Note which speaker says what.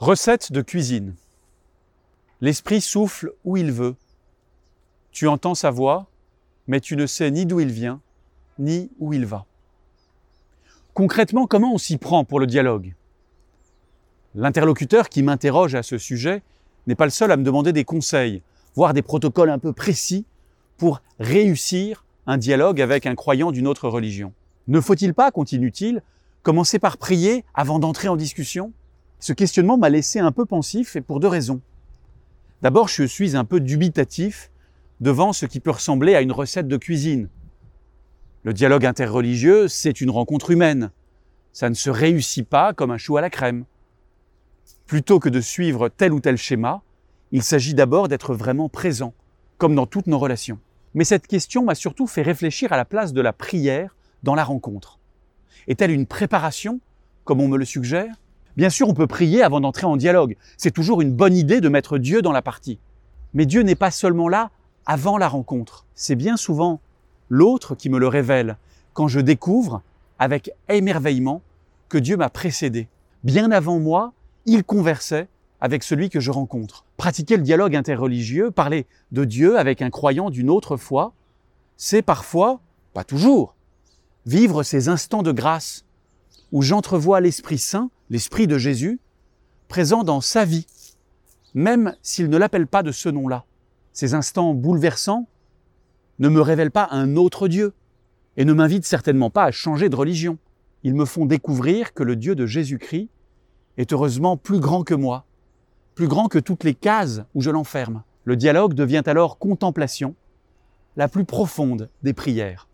Speaker 1: Recette de cuisine. L'esprit souffle où il veut. Tu entends sa voix, mais tu ne sais ni d'où il vient, ni où il va. Concrètement, comment on s'y prend pour le dialogue? L'interlocuteur qui m'interroge à ce sujet n'est pas le seul à me demander des conseils, voire des protocoles un peu précis pour réussir un dialogue avec un croyant d'une autre religion. Ne faut-il pas, continue-t-il, commencer par prier avant d'entrer en discussion? Ce questionnement m'a laissé un peu pensif et pour deux raisons. D'abord, je suis un peu dubitatif devant ce qui peut ressembler à une recette de cuisine. Le dialogue interreligieux, c'est une rencontre humaine. Ça ne se réussit pas comme un chou à la crème. Plutôt que de suivre tel ou tel schéma, il s'agit d'abord d'être vraiment présent, comme dans toutes nos relations. Mais cette question m'a surtout fait réfléchir à la place de la prière dans la rencontre. Est-elle une préparation, comme on me le suggère Bien sûr, on peut prier avant d'entrer en dialogue. C'est toujours une bonne idée de mettre Dieu dans la partie. Mais Dieu n'est pas seulement là avant la rencontre. C'est bien souvent l'autre qui me le révèle quand je découvre, avec émerveillement, que Dieu m'a précédé. Bien avant moi, il conversait avec celui que je rencontre. Pratiquer le dialogue interreligieux, parler de Dieu avec un croyant d'une autre foi, c'est parfois, pas toujours, vivre ces instants de grâce où j'entrevois l'Esprit Saint, l'Esprit de Jésus, présent dans sa vie, même s'il ne l'appelle pas de ce nom-là. Ces instants bouleversants ne me révèlent pas un autre Dieu et ne m'invitent certainement pas à changer de religion. Ils me font découvrir que le Dieu de Jésus-Christ est heureusement plus grand que moi, plus grand que toutes les cases où je l'enferme. Le dialogue devient alors contemplation, la plus profonde des prières.